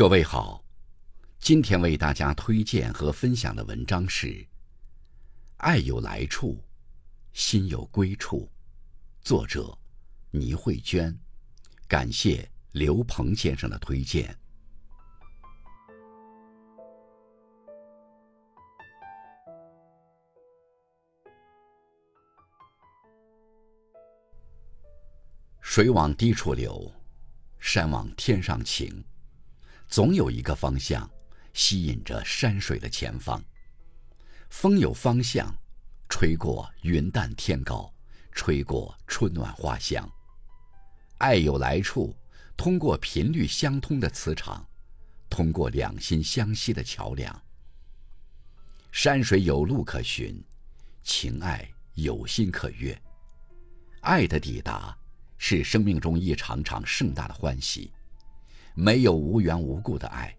各位好，今天为大家推荐和分享的文章是《爱有来处，心有归处》，作者倪慧娟。感谢刘鹏先生的推荐。水往低处流，山往天上情。总有一个方向，吸引着山水的前方。风有方向，吹过云淡天高，吹过春暖花香。爱有来处，通过频率相通的磁场，通过两心相吸的桥梁。山水有路可寻，情爱有心可悦。爱的抵达，是生命中一场场盛大的欢喜。没有无缘无故的爱，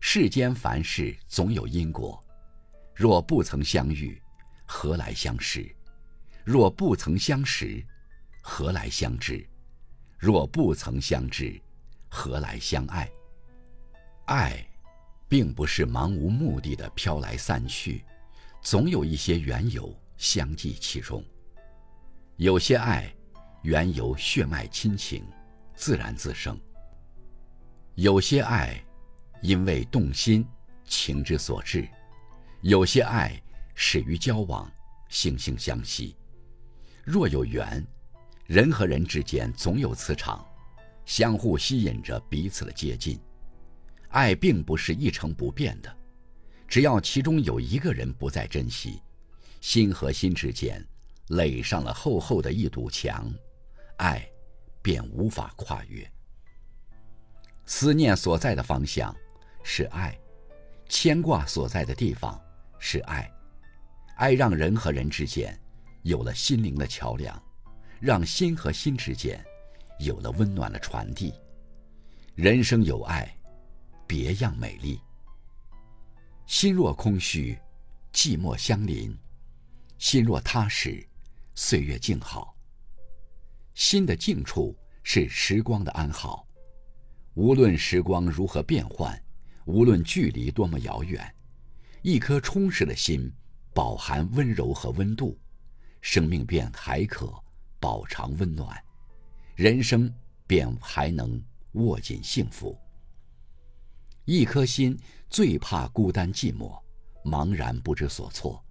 世间凡事总有因果。若不曾相遇，何来相识？若不曾相识，何来相知？若不曾相知，何来相爱？爱，并不是盲无目的的飘来散去，总有一些缘由相继其中。有些爱，缘由血脉亲情，自然自生。有些爱，因为动心，情之所至；有些爱，始于交往，惺惺相惜。若有缘，人和人之间总有磁场，相互吸引着彼此的接近。爱并不是一成不变的，只要其中有一个人不再珍惜，心和心之间垒上了厚厚的一堵墙，爱便无法跨越。思念所在的方向是爱，牵挂所在的地方是爱，爱让人和人之间有了心灵的桥梁，让心和心之间有了温暖的传递。人生有爱，别样美丽。心若空虚，寂寞相邻；心若踏实，岁月静好。心的静处是时光的安好。无论时光如何变幻，无论距离多么遥远，一颗充实的心，饱含温柔和温度，生命便还可饱尝温暖，人生便还能握紧幸福。一颗心最怕孤单寂寞，茫然不知所措。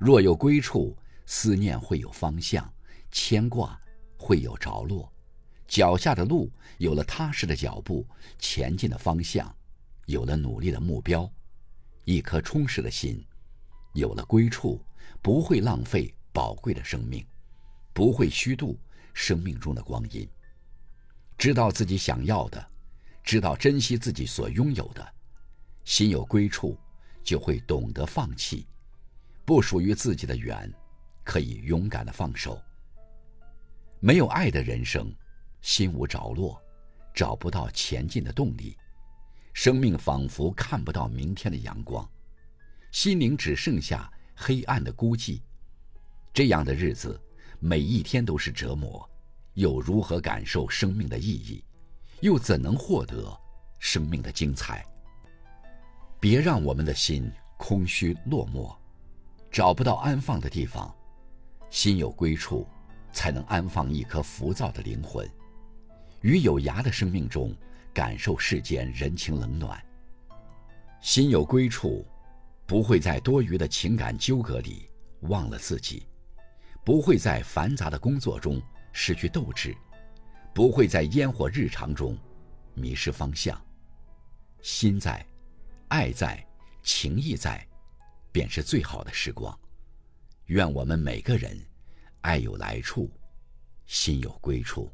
若有归处，思念会有方向，牵挂会有着落。脚下的路有了踏实的脚步，前进的方向有了努力的目标，一颗充实的心有了归处，不会浪费宝贵的生命，不会虚度生命中的光阴。知道自己想要的，知道珍惜自己所拥有的，心有归处，就会懂得放弃，不属于自己的缘，可以勇敢的放手。没有爱的人生。心无着落，找不到前进的动力，生命仿佛看不到明天的阳光，心灵只剩下黑暗的孤寂。这样的日子，每一天都是折磨，又如何感受生命的意义？又怎能获得生命的精彩？别让我们的心空虚落寞，找不到安放的地方。心有归处，才能安放一颗浮躁的灵魂。于有涯的生命中，感受世间人情冷暖。心有归处，不会在多余的情感纠葛里忘了自己，不会在繁杂的工作中失去斗志，不会在烟火日常中迷失方向。心在，爱在，情意在，便是最好的时光。愿我们每个人，爱有来处，心有归处。